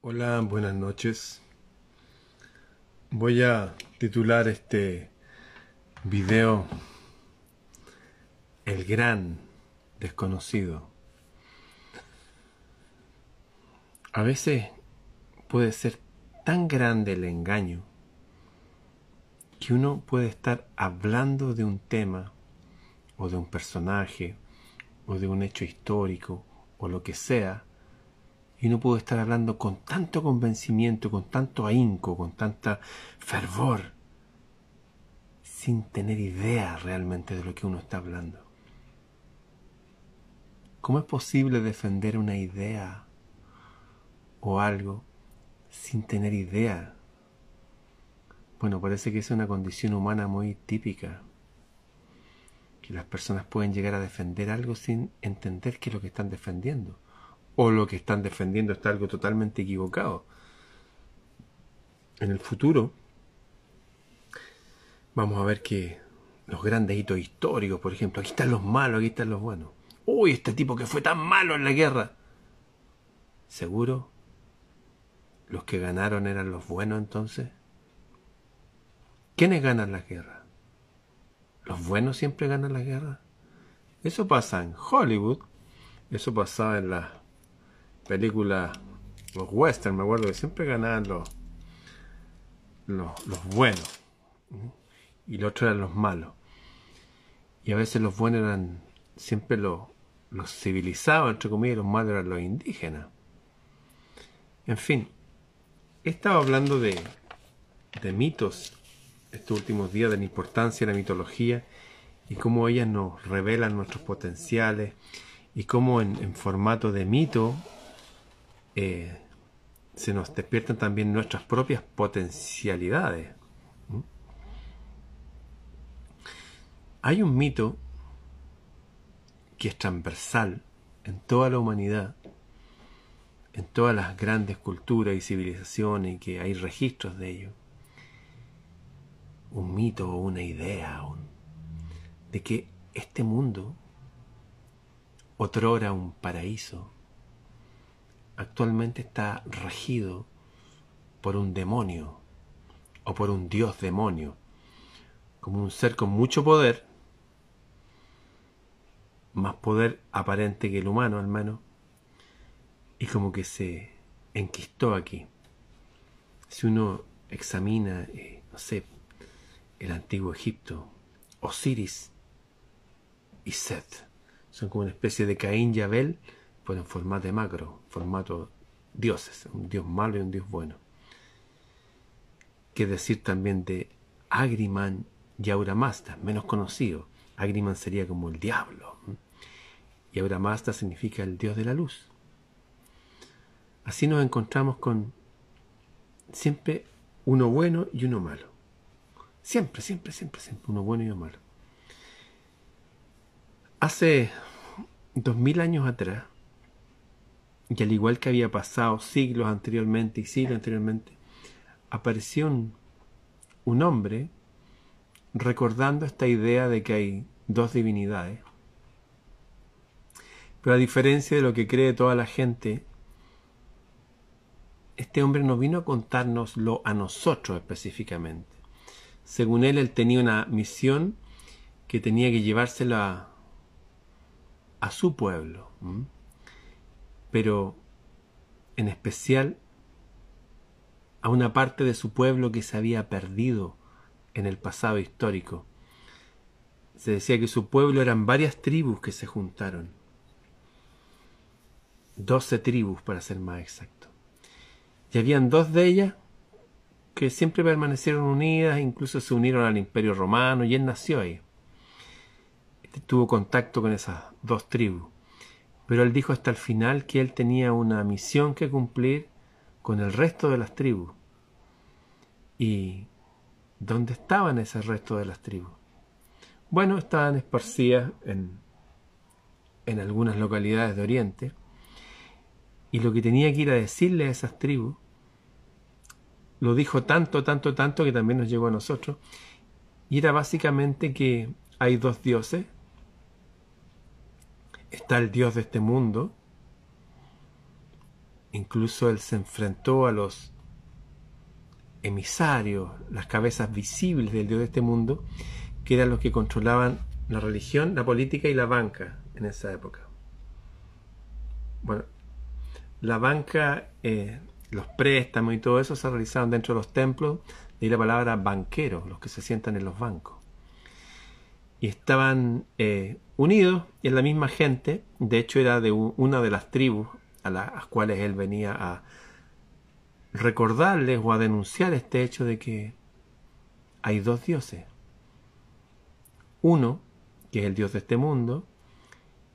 Hola, buenas noches. Voy a titular este video El gran desconocido. A veces puede ser tan grande el engaño que uno puede estar hablando de un tema o de un personaje o de un hecho histórico o lo que sea y no puede estar hablando con tanto convencimiento, con tanto ahínco, con tanta fervor, sin tener idea realmente de lo que uno está hablando. ¿Cómo es posible defender una idea o algo sin tener idea? Bueno, parece que es una condición humana muy típica, que las personas pueden llegar a defender algo sin entender qué es lo que están defendiendo o lo que están defendiendo está algo totalmente equivocado. En el futuro vamos a ver que los grandes hitos históricos, por ejemplo, aquí están los malos, aquí están los buenos. Uy, este tipo que fue tan malo en la guerra. ¿Seguro? ¿Los que ganaron eran los buenos entonces? ¿Quiénes ganan la guerra? ¿Los buenos siempre ganan la guerra? Eso pasa en Hollywood, eso pasaba en la películas, los western, me acuerdo que siempre ganaban los, los, buenos. Y los otros eran los malos. Y a veces los buenos eran siempre los, los civilizados, entre comillas, y los malos eran los indígenas. En fin, he estado hablando de, de mitos estos últimos días, de la importancia de la mitología y cómo ellas nos revelan nuestros potenciales y cómo en formato de mito eh, se nos despiertan también nuestras propias potencialidades. Hay un mito que es transversal en toda la humanidad, en todas las grandes culturas y civilizaciones, y que hay registros de ello. Un mito o una idea de que este mundo, otrora un paraíso, actualmente está regido por un demonio o por un dios demonio, como un ser con mucho poder, más poder aparente que el humano al menos, y como que se enquistó aquí. Si uno examina, eh, no sé, el antiguo Egipto, Osiris y Set, son como una especie de Caín y Abel, en formato de macro, formato dioses, un dios malo y un dios bueno. Que decir también de Agriman y Auramasta, menos conocido. Agriman sería como el diablo. Y Auramasta significa el dios de la luz. Así nos encontramos con siempre uno bueno y uno malo. Siempre, siempre, siempre, siempre uno bueno y uno malo. Hace dos mil años atrás, y al igual que había pasado siglos anteriormente y siglos anteriormente, apareció un, un hombre recordando esta idea de que hay dos divinidades. Pero a diferencia de lo que cree toda la gente, este hombre no vino a contárnoslo a nosotros específicamente. Según él, él tenía una misión que tenía que llevársela a, su pueblo pero en especial a una parte de su pueblo que se había perdido en el pasado histórico. Se decía que su pueblo eran varias tribus que se juntaron. Doce tribus, para ser más exacto. Y habían dos de ellas que siempre permanecieron unidas, incluso se unieron al imperio romano y él nació ahí. Tuvo contacto con esas dos tribus. Pero él dijo hasta el final que él tenía una misión que cumplir con el resto de las tribus. ¿Y dónde estaban ese resto de las tribus? Bueno, estaban esparcidas en, en algunas localidades de Oriente. Y lo que tenía que ir a decirle a esas tribus, lo dijo tanto, tanto, tanto que también nos llegó a nosotros. Y era básicamente que hay dos dioses, está el Dios de este mundo incluso él se enfrentó a los emisarios, las cabezas visibles del Dios de este mundo, que eran los que controlaban la religión, la política y la banca en esa época. Bueno, la banca, eh, los préstamos y todo eso se realizaban dentro de los templos, de ahí la palabra banqueros, los que se sientan en los bancos. Y estaban eh, unidos en la misma gente, de hecho era de una de las tribus a las cuales él venía a recordarles o a denunciar este hecho de que hay dos dioses. Uno, que es el Dios de este mundo,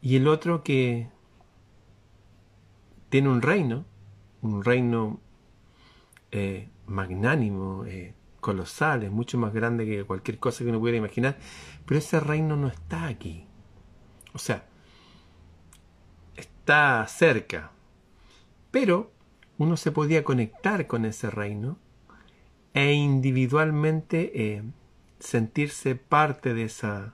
y el otro que tiene un reino, un reino eh, magnánimo, eh, colosal, es mucho más grande que cualquier cosa que uno pudiera imaginar, pero ese reino no está aquí. O sea, está cerca, pero uno se podía conectar con ese reino e individualmente eh, sentirse parte de esa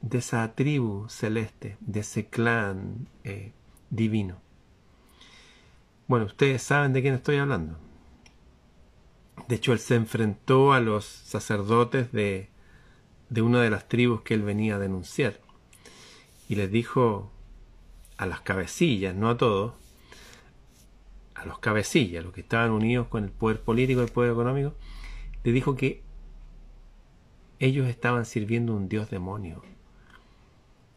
de esa tribu celeste, de ese clan eh, divino. Bueno, ustedes saben de quién estoy hablando. De hecho, él se enfrentó a los sacerdotes de, de una de las tribus que él venía a denunciar. Y les dijo a las cabecillas, no a todos, a los cabecillas, los que estaban unidos con el poder político y el poder económico, le dijo que ellos estaban sirviendo a un dios demonio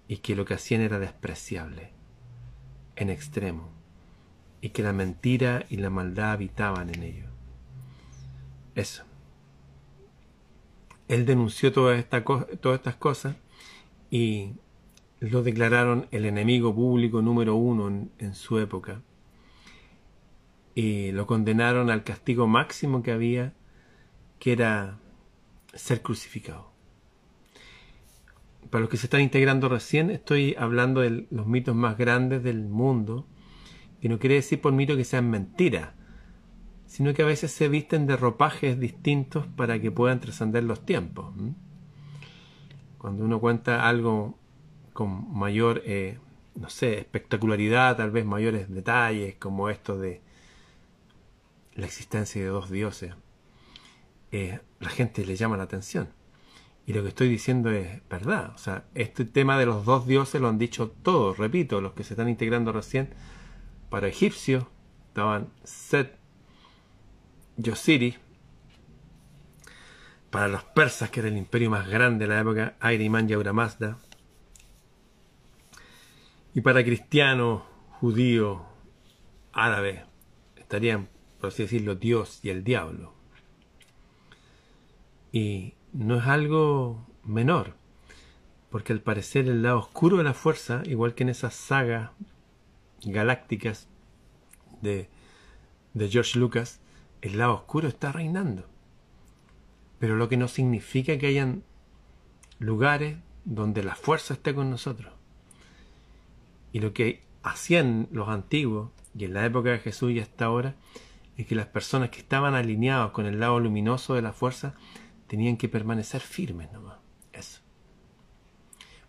y que lo que hacían era despreciable, en extremo, y que la mentira y la maldad habitaban en ellos. Eso. Él denunció todas estas cosas y lo declararon el enemigo público número uno en su época. Y lo condenaron al castigo máximo que había, que era ser crucificado. Para los que se están integrando recién, estoy hablando de los mitos más grandes del mundo, que no quiere decir por mito que sean mentiras, sino que a veces se visten de ropajes distintos para que puedan trascender los tiempos. Cuando uno cuenta algo con mayor, eh, no sé, espectacularidad, tal vez mayores detalles, como esto de la existencia de dos dioses, eh, la gente le llama la atención. Y lo que estoy diciendo es verdad. O sea, este tema de los dos dioses lo han dicho todos, repito, los que se están integrando recién. Para egipcios estaban Set y Osiris. Para los persas, que era el imperio más grande de la época, Airiman y Auramazda. Y para cristianos, judíos, árabes, estarían, por así decirlo, Dios y el diablo. Y no es algo menor, porque al parecer el lado oscuro de la fuerza, igual que en esas sagas galácticas de, de George Lucas, el lado oscuro está reinando. Pero lo que no significa que hayan lugares donde la fuerza esté con nosotros. Y lo que hacían los antiguos, y en la época de Jesús y hasta ahora, es que las personas que estaban alineados con el lado luminoso de la fuerza tenían que permanecer firmes nomás. Eso.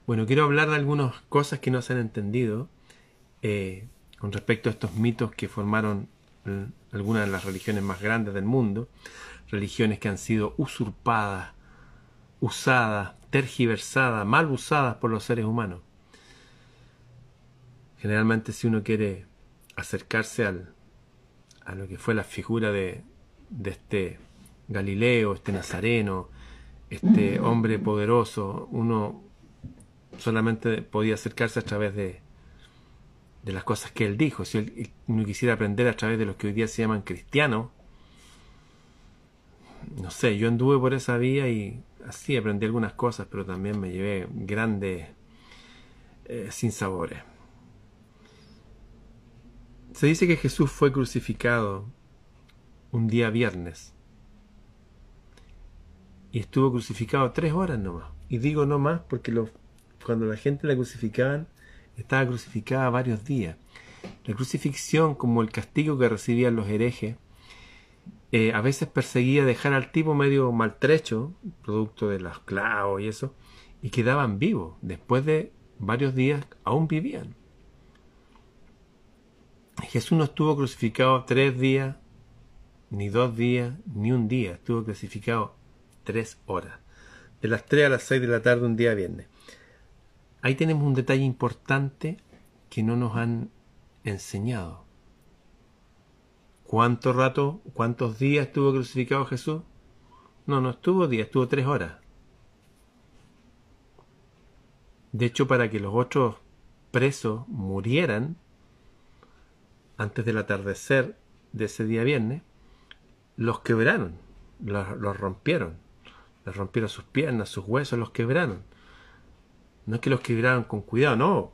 Bueno, quiero hablar de algunas cosas que no se han entendido eh, con respecto a estos mitos que formaron algunas de las religiones más grandes del mundo, religiones que han sido usurpadas, usadas, tergiversadas, mal usadas por los seres humanos. Generalmente si uno quiere acercarse al, a lo que fue la figura de, de este Galileo, este Nazareno, este hombre poderoso, uno solamente podía acercarse a través de, de las cosas que él dijo. Si uno quisiera aprender a través de los que hoy día se llaman cristianos, no sé, yo anduve por esa vía y así aprendí algunas cosas, pero también me llevé grandes eh, sinsabores. Se dice que Jesús fue crucificado un día viernes y estuvo crucificado tres horas nomás. Y digo no más porque cuando la gente la crucificaban, estaba crucificada varios días. La crucifixión, como el castigo que recibían los herejes, eh, a veces perseguía dejar al tipo medio maltrecho, producto de los clavos y eso, y quedaban vivos. Después de varios días aún vivían. Jesús no estuvo crucificado tres días, ni dos días, ni un día. Estuvo crucificado tres horas. De las tres a las seis de la tarde un día viernes. Ahí tenemos un detalle importante que no nos han enseñado. ¿Cuánto rato, cuántos días estuvo crucificado Jesús? No, no estuvo días, estuvo tres horas. De hecho, para que los otros presos murieran antes del atardecer de ese día viernes, los quebraron, los, los rompieron, les rompieron sus piernas, sus huesos, los quebraron. No es que los quebraron con cuidado, no,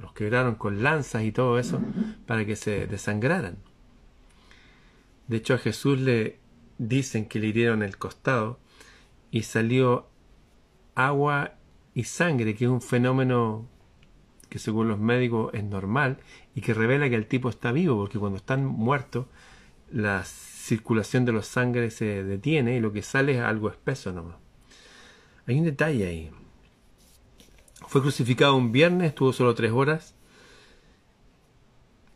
los quebraron con lanzas y todo eso para que se desangraran. De hecho, a Jesús le dicen que le hirieron el costado y salió agua y sangre, que es un fenómeno que según los médicos es normal y que revela que el tipo está vivo, porque cuando están muertos la circulación de los sangre se detiene y lo que sale es algo espeso nomás. Hay un detalle ahí. Fue crucificado un viernes, estuvo solo tres horas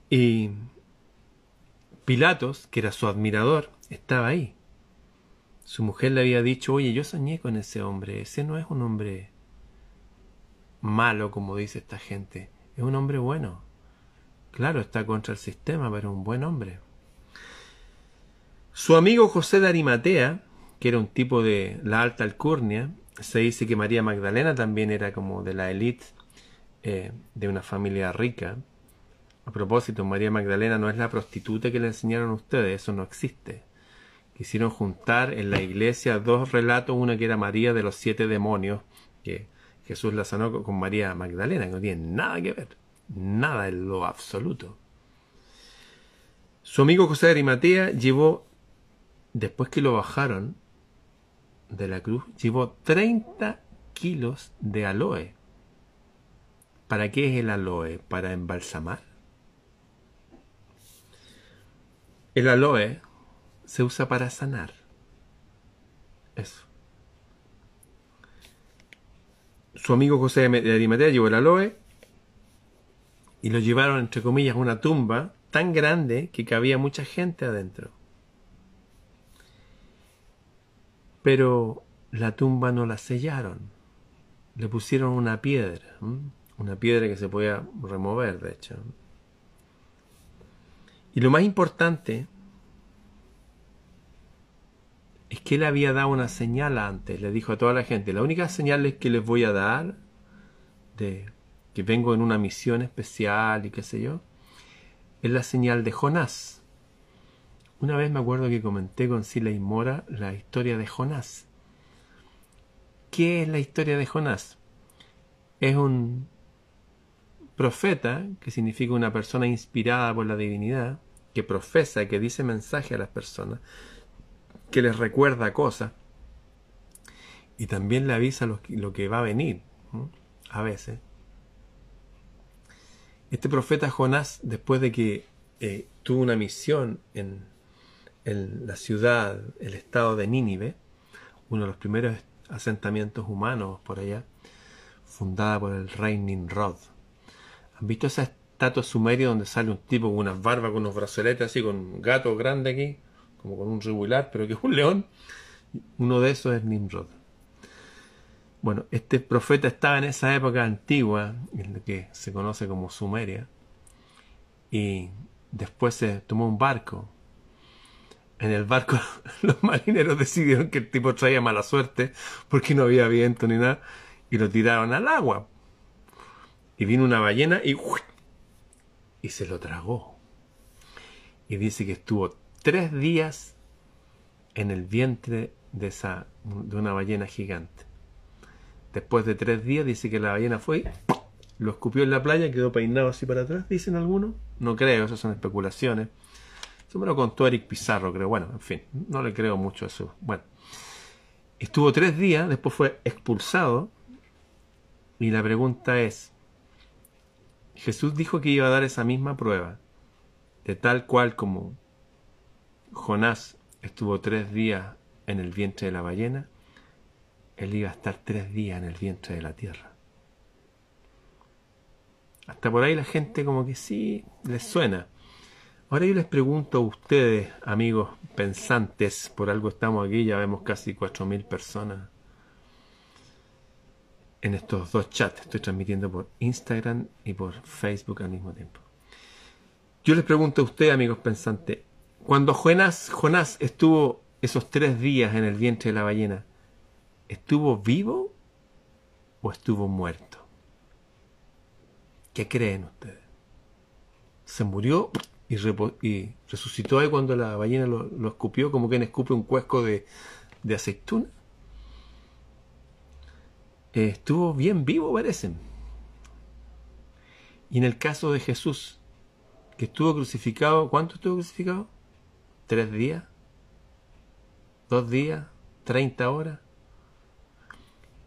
y Pilatos, que era su admirador, estaba ahí. Su mujer le había dicho, oye, yo soñé con ese hombre, ese no es un hombre malo como dice esta gente, es un hombre bueno. Claro, está contra el sistema, pero un buen hombre. Su amigo José de Arimatea, que era un tipo de la alta alcurnia, se dice que María Magdalena también era como de la élite eh, de una familia rica. A propósito, María Magdalena no es la prostituta que le enseñaron ustedes, eso no existe. Quisieron juntar en la iglesia dos relatos, una que era María de los siete demonios, que Jesús la sanó con María Magdalena, que no tiene nada que ver, nada en lo absoluto. Su amigo José de Arimatea llevó, después que lo bajaron de la cruz, llevó 30 kilos de aloe. ¿Para qué es el aloe? ¿Para embalsamar? El aloe se usa para sanar. Eso. Su amigo José de Arimatea llevó el aloe y lo llevaron, entre comillas, a una tumba tan grande que cabía mucha gente adentro. Pero la tumba no la sellaron. Le pusieron una piedra, una piedra que se podía remover, de hecho. Y lo más importante es que él había dado una señal antes, le dijo a toda la gente, la única señal que les voy a dar de que vengo en una misión especial y qué sé yo, es la señal de Jonás. Una vez me acuerdo que comenté con Sila y Mora la historia de Jonás. ¿Qué es la historia de Jonás? Es un profeta, que significa una persona inspirada por la divinidad, que profesa, que dice mensaje a las personas, que les recuerda cosas y también le avisa lo, que va a venir, a veces. Este profeta Jonás, después de que eh, tuvo una misión en, en, la ciudad, el estado de Nínive, uno de los primeros asentamientos humanos por allá, fundada por el rey Nimrod. ¿Han visto esa estatua sumeria donde sale un tipo con unas barbas, con unos brazaletes así, con un gato grande aquí? como con un regular, pero que es un león. Uno de esos es Nimrod. Bueno, este profeta estaba en esa época antigua, en la que se conoce como Sumeria, y después se tomó un barco. En el barco los marineros decidieron que el tipo traía mala suerte porque no había viento ni nada y lo tiraron al agua. Y vino una ballena y, y se lo tragó. Y dice que estuvo tres días en el vientre de, esa, de una ballena gigante. Después de tres días dice que la ballena fue, lo escupió en la playa, quedó peinado así para atrás, dicen algunos. No creo, esas son especulaciones. Eso me lo contó Eric Pizarro, creo. Bueno, en fin, no le creo mucho eso. Bueno, estuvo tres días, después fue expulsado. Y la pregunta es, Jesús dijo que iba a dar esa misma prueba, de tal cual como Jonás estuvo tres días en el vientre de la ballena, él iba a estar tres días en el vientre de la tierra. Hasta por ahí la gente como que sí les suena. Ahora yo les pregunto a ustedes, amigos pensantes, por algo estamos aquí, ya vemos casi 4.000 personas en estos dos chats. Estoy transmitiendo por Instagram y por Facebook al mismo tiempo. Yo les pregunto a ustedes, amigos pensantes, cuando Jonás, Jonás estuvo esos tres días en el vientre de la ballena, ¿estuvo vivo o estuvo muerto? ¿Qué creen ustedes? ¿Se murió y, resucitó ahí cuando la ballena lo, escupió, como quien escupe un cuesco de, aceituna? Eh, estuvo bien vivo, parecen. Y en el caso de Jesús, que estuvo crucificado, ¿cuánto estuvo crucificado? ¿Tres días? ¿Dos días? ¿Treinta horas?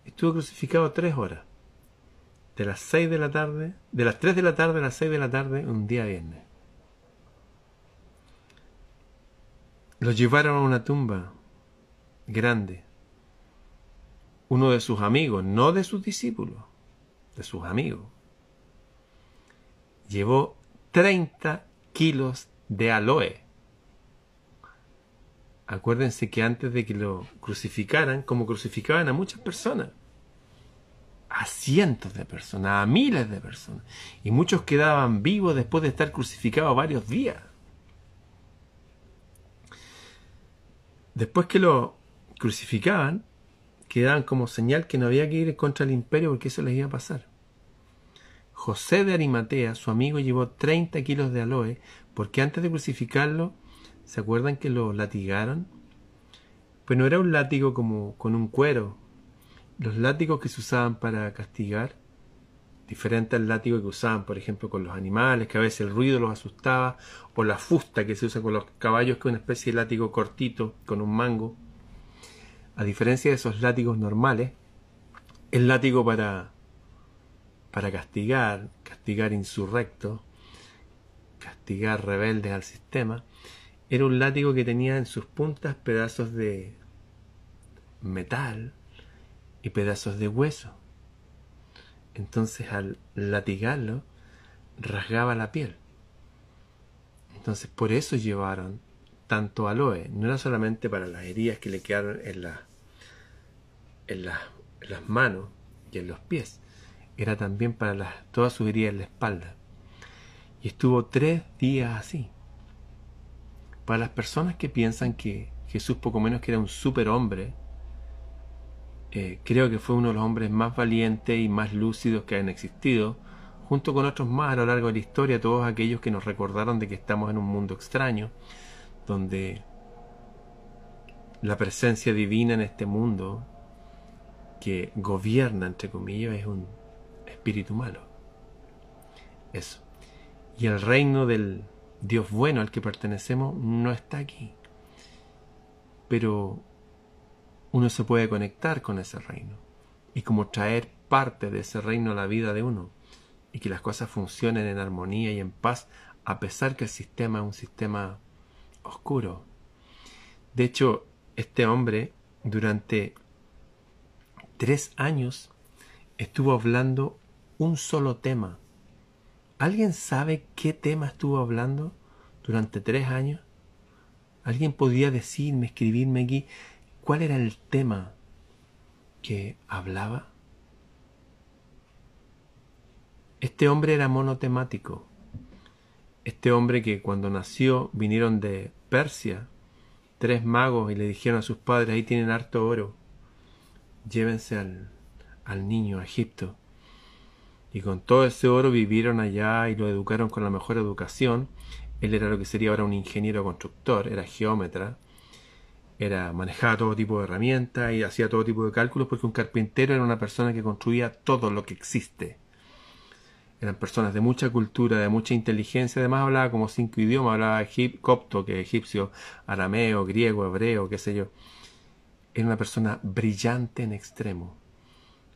Estuvo crucificado tres horas. De las seis de la tarde, de las tres de la tarde a las seis de la tarde, un día viernes. Lo llevaron a una tumba grande. Uno de sus amigos, no de sus discípulos, de sus amigos, llevó 30 kilos de aloe. Acuérdense que antes de que lo crucificaran, como crucificaban a muchas personas, a cientos de personas, a miles de personas, y muchos quedaban vivos después de estar crucificados varios días. Después que lo crucificaban, quedaban como señal que no había que ir contra el imperio porque eso les iba a pasar. José de Arimatea, su amigo, llevó 30 kilos de aloe porque antes de crucificarlo, ¿se acuerdan que lo latigaron? Pues no era un látigo como con un cuero. Los látigos que se usaban para castigar diferente al látigo que usaban, por ejemplo, con los animales, que a veces el ruido los asustaba, o la fusta que se usa con los caballos, que es una especie de látigo cortito con un mango. A diferencia de esos látigos normales, el látigo para, para castigar, castigar insurrectos, castigar rebeldes al sistema, era un látigo que tenía en sus puntas pedazos de metal y pedazos de hueso. Entonces al latigarlo, rasgaba la piel. Entonces por eso llevaron tanto aloe. No era solamente para las heridas que le quedaron en, la, en, las manos y en los pies. Era también para todas sus heridas en la espalda. Y estuvo tres días así. Para las personas que piensan que Jesús poco menos que era un superhombre, eh, creo que fue uno de los hombres más valientes y más lúcidos que han existido, junto con otros más a lo largo de la historia, todos aquellos que nos recordaron de que estamos en un mundo extraño, donde la presencia divina en este mundo que gobierna, entre comillas, es un espíritu malo. Eso. Y el reino del Dios bueno al que pertenecemos no está aquí. Pero uno se puede conectar con ese reino y como traer parte de ese reino a la vida de uno y que las cosas funcionen en armonía y en paz a pesar que el sistema es un sistema oscuro. De hecho, este hombre durante tres años estuvo hablando un solo tema. ¿Alguien sabe qué tema estuvo hablando durante tres años? ¿Alguien podía decirme, escribirme aquí ¿Cuál era el tema que hablaba? Este hombre era monotemático. Este hombre que cuando nació vinieron de Persia, tres magos, y le dijeron a sus padres, ahí tienen harto oro, llévense al, al niño a Egipto. Y con todo ese oro vivieron allá y lo educaron con la mejor educación. Él era lo que sería ahora un ingeniero constructor, era geómetra era manejaba todo tipo de herramientas y hacía todo tipo de cálculos porque un carpintero era una persona que construía todo lo que existe. Eran personas de mucha cultura, de mucha inteligencia, además hablaba como cinco idiomas, hablaba copto, que egipcio, arameo, griego, hebreo, qué sé yo. Era una persona brillante en extremo.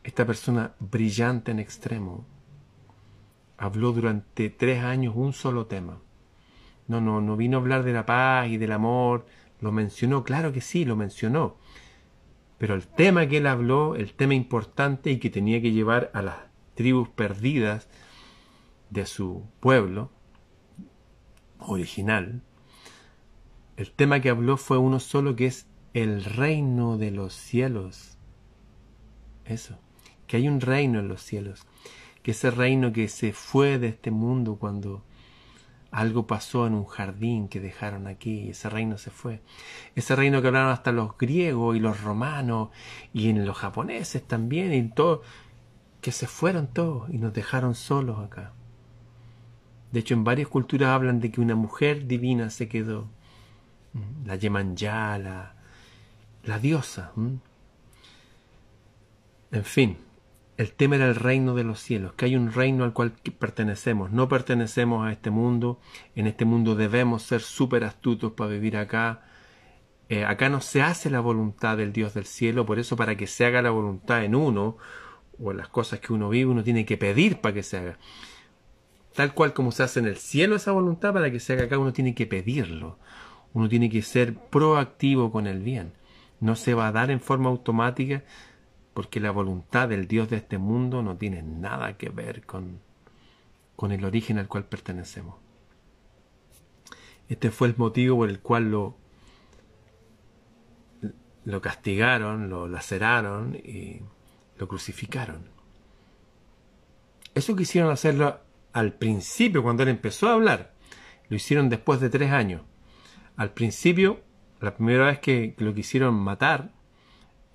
Esta persona brillante en extremo habló durante tres años un solo tema. No, no, no vino a hablar de la paz y del amor, lo mencionó, claro que sí, lo mencionó. Pero el tema que él habló, el tema importante y que tenía que llevar a las tribus perdidas de su pueblo, original, el tema que habló fue uno solo que es el reino de los cielos. Eso, que hay un reino en los cielos, que ese reino que se fue de este mundo cuando algo pasó en un jardín que dejaron aquí y ese reino se fue. Ese reino que hablaron hasta los griegos y los romanos y en los japoneses también y todo, que se fueron todos y nos dejaron solos acá. De hecho, en varias culturas hablan de que una mujer divina se quedó. La Yemanjá, la, la diosa. En fin, el tema era el reino de los cielos, que hay un reino al cual pertenecemos. No pertenecemos a este mundo. En este mundo debemos ser súper astutos para vivir acá. Eh, acá no se hace la voluntad del Dios del cielo, por eso para que se haga la voluntad en uno, o en las cosas que uno vive, uno tiene que pedir para que se haga. Tal cual como se hace en el cielo esa voluntad, para que se haga acá uno tiene que pedirlo. Uno tiene que ser proactivo con el bien. No se va a dar en forma automática porque la voluntad del Dios de este mundo no tiene nada que ver con, con el origen al cual pertenecemos. Este fue el motivo por el cual lo, lo castigaron, lo laceraron y lo crucificaron. Eso quisieron hacerlo al principio, cuando él empezó a hablar. Lo hicieron después de tres años. Al principio, la primera vez que, lo quisieron matar,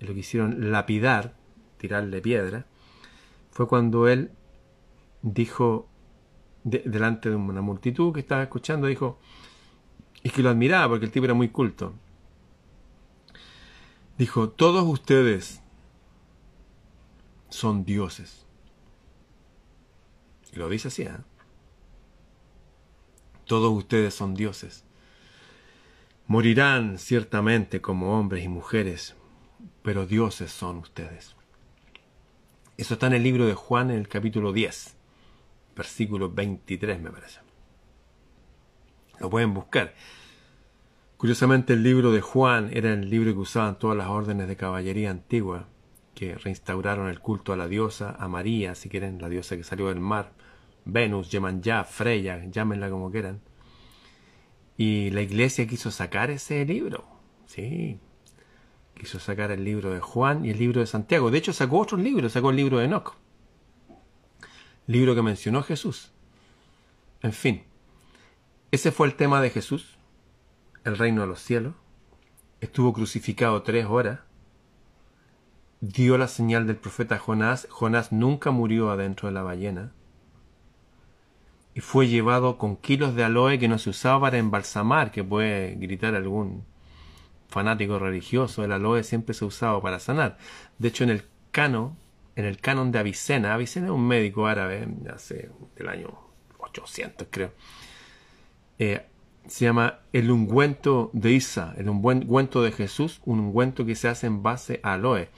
lo quisieron lapidar, tirarle piedra, fue cuando él dijo delante de una multitud que estaba escuchando, dijo, y que lo admiraba porque el tipo era muy culto. Dijo, todos ustedes son dioses. Y lo dice así, ¿eh? Todos ustedes son dioses. Morirán ciertamente como hombres y mujeres, pero dioses son ustedes. Eso está en el libro de Juan en el capítulo 10, versículo 23 me parece. Lo pueden buscar. Curiosamente el libro de Juan era el libro que usaban todas las órdenes de caballería antigua, que reinstauraron el culto a la diosa, a María, si quieren, la diosa que salió del mar, Venus, ya Freya, llámenla como quieran. Y la iglesia quiso sacar ese libro. Sí. Quiso sacar el libro de Juan y el libro de Santiago. De hecho, sacó otros libros. Sacó el libro de Enoch. Libro que mencionó Jesús. En fin. Ese fue el tema de Jesús. El reino de los cielos. Estuvo crucificado tres horas. Dio la señal del profeta Jonás. Jonás nunca murió adentro de la ballena y fue llevado con kilos de aloe que no se usaba para embalsamar, que puede gritar algún fanático religioso. El aloe siempre se usaba para sanar. De hecho, en el cano, en el canon de Avicena, Avicena es un médico árabe, hace del año 800 creo, eh, se llama el ungüento de Isa, el ungüento de Jesús, un ungüento que se hace en base a aloe.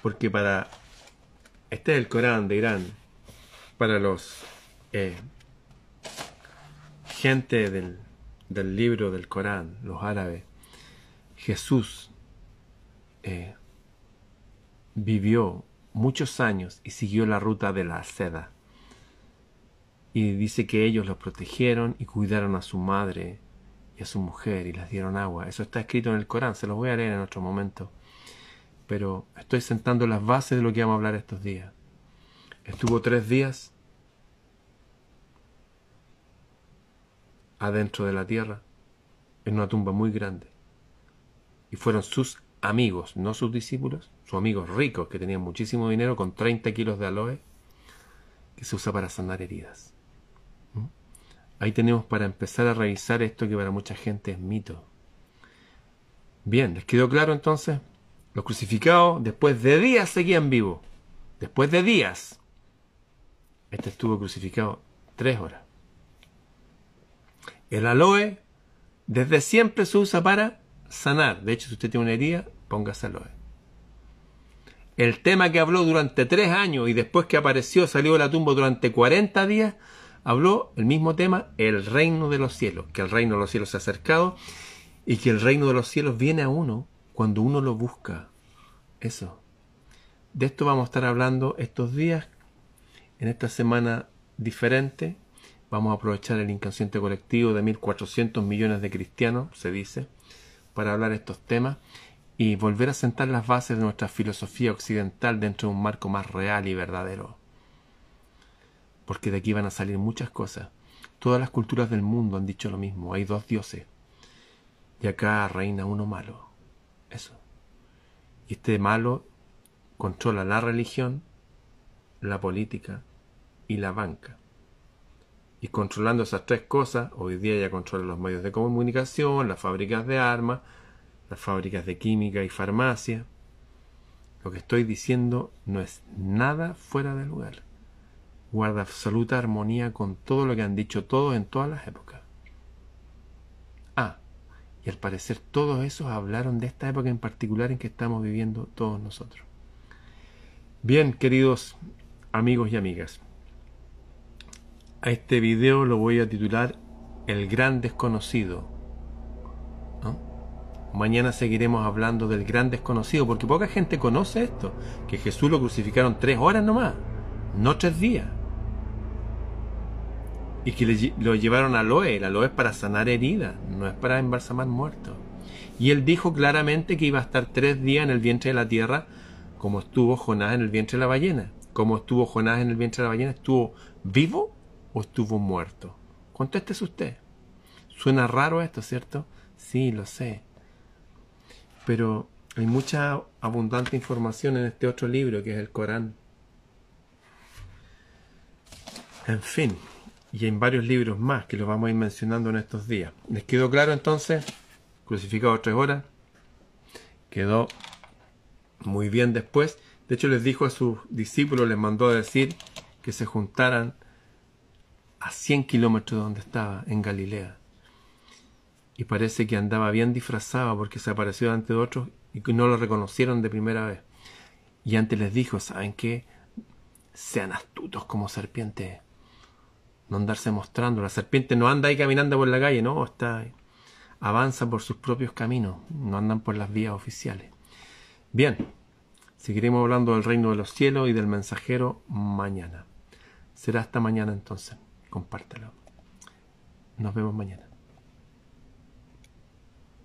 Porque para, este es el Corán de Irán, para los eh, gente del, del libro del Corán, los árabes, Jesús eh, vivió muchos años y siguió la ruta de la seda. Y dice que ellos lo protegieron y cuidaron a su madre y a su mujer y les dieron agua. Eso está escrito en el Corán, se los voy a leer en otro momento. Pero estoy sentando las bases de lo que vamos a hablar estos días. Estuvo tres días adentro de la tierra, en una tumba muy grande. Y fueron sus amigos, no sus discípulos, sus amigos ricos que tenían muchísimo dinero con 30 kilos de aloe que se usa para sanar heridas. ¿Mm? Ahí tenemos para empezar a revisar esto que para mucha gente es mito. Bien, ¿les quedó claro entonces? Los crucificados después de días seguían vivos. Después de días. Este estuvo crucificado tres horas. El aloe desde siempre se usa para sanar. De hecho, si usted tiene una herida, póngase aloe. El tema que habló durante tres años y después que apareció, salió de la tumba durante 40 días, habló el mismo tema, el reino de los cielos, que el reino de los cielos se ha acercado y que el reino de los cielos viene a uno cuando uno lo busca. Eso. De esto vamos a estar hablando estos días, en esta semana diferente, Vamos a aprovechar el inconsciente colectivo de 1.400 millones de cristianos, se dice, para hablar estos temas y volver a sentar las bases de nuestra filosofía occidental dentro de un marco más real y verdadero. Porque de aquí van a salir muchas cosas. Todas las culturas del mundo han dicho lo mismo. Hay dos dioses. Y acá reina uno malo. Eso. Y este malo controla la religión, la política y la banca. Y controlando esas tres cosas, hoy día ya controla los medios de comunicación, las fábricas de armas, las fábricas de química y farmacia. Lo que estoy diciendo no es nada fuera de lugar. Guarda absoluta armonía con todo lo que han dicho todos en todas las épocas. Ah, y al parecer todos esos hablaron de esta época en particular en que estamos viviendo todos nosotros. Bien, queridos amigos y amigas, a este video lo voy a titular El gran desconocido. Mañana seguiremos hablando del gran desconocido, porque poca gente conoce esto, que Jesús lo crucificaron tres horas nomás, no tres días. Y que lo llevaron a Loe, el aloe es para sanar heridas, no es para embalsamar muertos. Y él dijo claramente que iba a estar tres días en el vientre de la tierra, como estuvo Jonás en el vientre de la ballena. Como estuvo Jonás en el vientre de la ballena, ¿estuvo vivo o estuvo muerto? Contéstese usted. Suena raro esto, ¿cierto? Sí, lo sé. Pero hay mucha abundante información en este otro libro que es el Corán. En fin, y en varios libros más que los vamos a ir mencionando en estos días. ¿Les quedó claro entonces? Crucificado tres horas. Quedó muy bien después. De hecho, les dijo a sus discípulos, les mandó a decir que se juntaran a 100 kilómetros de donde estaba, en Galilea. Y parece que andaba bien disfrazado porque se apareció ante otros y no lo reconocieron de primera vez. Y antes les dijo, ¿saben qué? Sean astutos como serpientes no andarse mostrando. La serpiente no anda ahí caminando por la calle, no, está avanza por sus propios caminos, no andan por las vías oficiales. Bien, seguiremos hablando del reino de los cielos y del mensajero mañana. Será hasta mañana entonces. Compártelo. Nos vemos mañana.